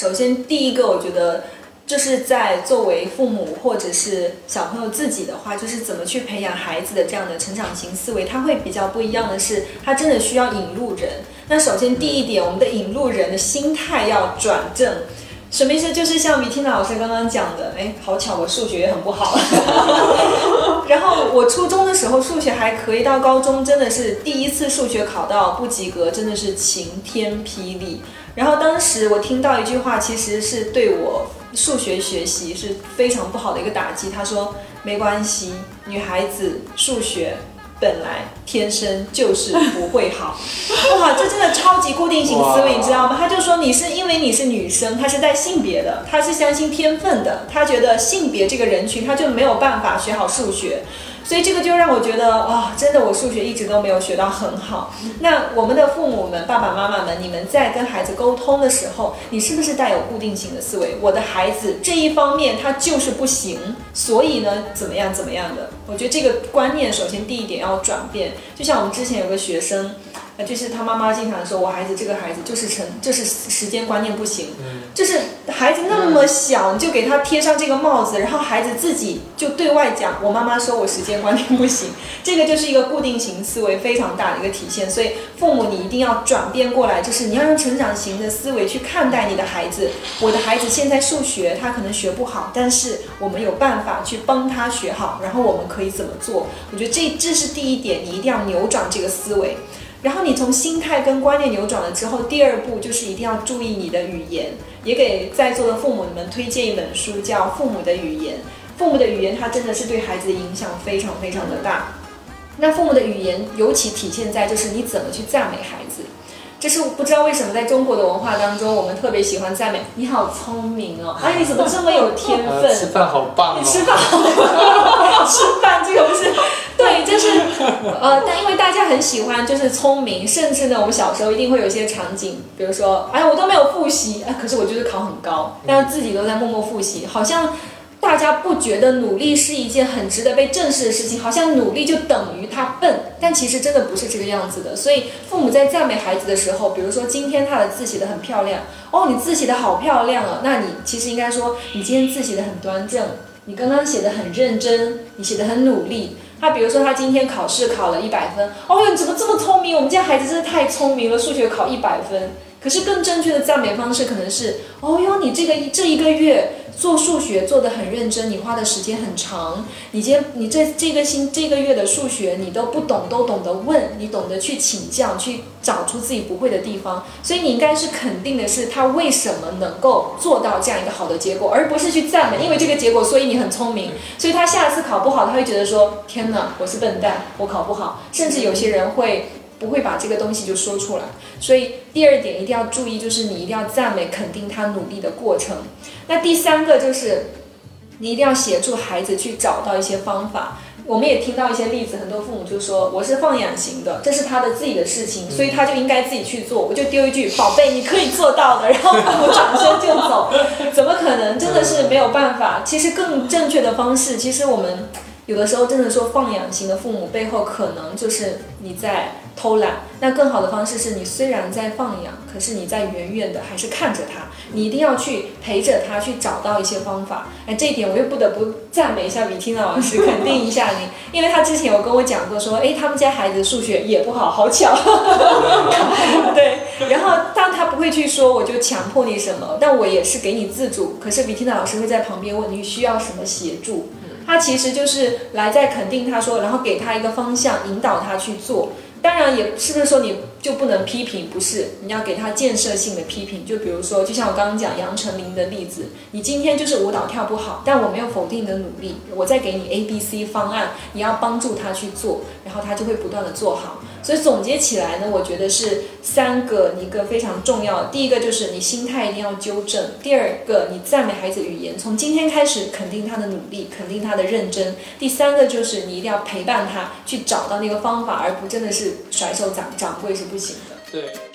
首先，第一个，我觉得就是在作为父母或者是小朋友自己的话，就是怎么去培养孩子的这样的成长型思维，他会比较不一样的是，他真的需要引路人。那首先第一点，我们的引路人的心态要转正。什么意思？就是像米缇娜老师刚刚讲的，哎，好巧，我数学也很不好。然后我初中的时候数学还可以，到高中真的是第一次数学考到不及格，真的是晴天霹雳。然后当时我听到一句话，其实是对我数学学习是非常不好的一个打击。他说：“没关系，女孩子数学。”本来天生就是不会好，哇，这真的超级固定型思维，你知道吗？他就说你是因为你是女生，他是带性别的，他是相信天分的，他觉得性别这个人群他就没有办法学好数学。所以这个就让我觉得啊，真的我数学一直都没有学到很好。那我们的父母们、爸爸妈妈们，你们在跟孩子沟通的时候，你是不是带有固定型的思维？我的孩子这一方面他就是不行，所以呢，怎么样怎么样的？我觉得这个观念首先第一点要转变。就像我们之前有个学生。就是他妈妈经常说，我孩子这个孩子就是成，就是时间观念不行，就是孩子那么小，你就给他贴上这个帽子，然后孩子自己就对外讲，我妈妈说我时间观念不行，这个就是一个固定型思维非常大的一个体现。所以父母你一定要转变过来，就是你要用成长型的思维去看待你的孩子。我的孩子现在数学他可能学不好，但是我们有办法去帮他学好，然后我们可以怎么做？我觉得这这是第一点，你一定要扭转这个思维。然后你从心态跟观念扭转了之后，第二步就是一定要注意你的语言。也给在座的父母们推荐一本书，叫《父母的语言》。父母的语言，它真的是对孩子的影响非常非常的大。那父母的语言尤其体现在就是你怎么去赞美孩子。这是不知道为什么在中国的文化当中，我们特别喜欢赞美你好聪明哦，哎你怎么这么有天分？吃饭好棒！你吃饭就是呃，但因为大家很喜欢就是聪明，甚至呢，我们小时候一定会有一些场景，比如说哎我都没有复习，哎可是我就是考很高，但是自己都在默默复习，好像。大家不觉得努力是一件很值得被正视的事情，好像努力就等于他笨，但其实真的不是这个样子的。所以父母在赞美孩子的时候，比如说今天他的字写的很漂亮，哦，你字写的好漂亮啊，那你其实应该说你今天字写的很端正，你刚刚写的很认真，你写的很努力。他比如说他今天考试考了一百分，哦哟，你怎么这么聪明？我们家孩子真的太聪明了，数学考一百分。可是更正确的赞美方式可能是，哦哟，你这个这一个月。做数学做得很认真，你花的时间很长。你今天你这这个星这个月的数学你都不懂，都懂得问，你懂得去请教，去找出自己不会的地方。所以你应该是肯定的是他为什么能够做到这样一个好的结果，而不是去赞美，因为这个结果所以你很聪明。所以他下次考不好，他会觉得说天哪，我是笨蛋，我考不好。甚至有些人会。不会把这个东西就说出来，所以第二点一定要注意，就是你一定要赞美肯定他努力的过程。那第三个就是你一定要协助孩子去找到一些方法。我们也听到一些例子，很多父母就说我是放养型的，这是他的自己的事情，所以他就应该自己去做。我就丢一句宝贝，你可以做到的，然后父母转身就走，怎么可能？真的是没有办法。其实更正确的方式，其实我们有的时候真的说放养型的父母背后可能就是你在。偷懒，那更好的方式是你虽然在放养，可是你在远远的还是看着他，你一定要去陪着他，去找到一些方法。哎，这一点我又不得不赞美一下米缇娜老师，肯定一下你，因为他之前有跟我讲过，说哎，他们家孩子数学也不好，好巧。对，然后当他不会去说，我就强迫你什么，但我也是给你自主。可是米缇娜老师会在旁边问你需要什么协助，他其实就是来在肯定他说，然后给他一个方向，引导他去做。当然，也是不是说你就不能批评？不是，你要给他建设性的批评。就比如说，就像我刚刚讲杨丞琳的例子，你今天就是舞蹈跳不好，但我没有否定你的努力，我再给你 A、B、C 方案，你要帮助他去做，然后他就会不断的做好。所以总结起来呢，我觉得是三个一个非常重要。第一个就是你心态一定要纠正；第二个，你赞美孩子语言，从今天开始肯定他的努力，肯定他的认真；第三个就是你一定要陪伴他去找到那个方法，而不真的是甩手掌掌柜是不行的。对。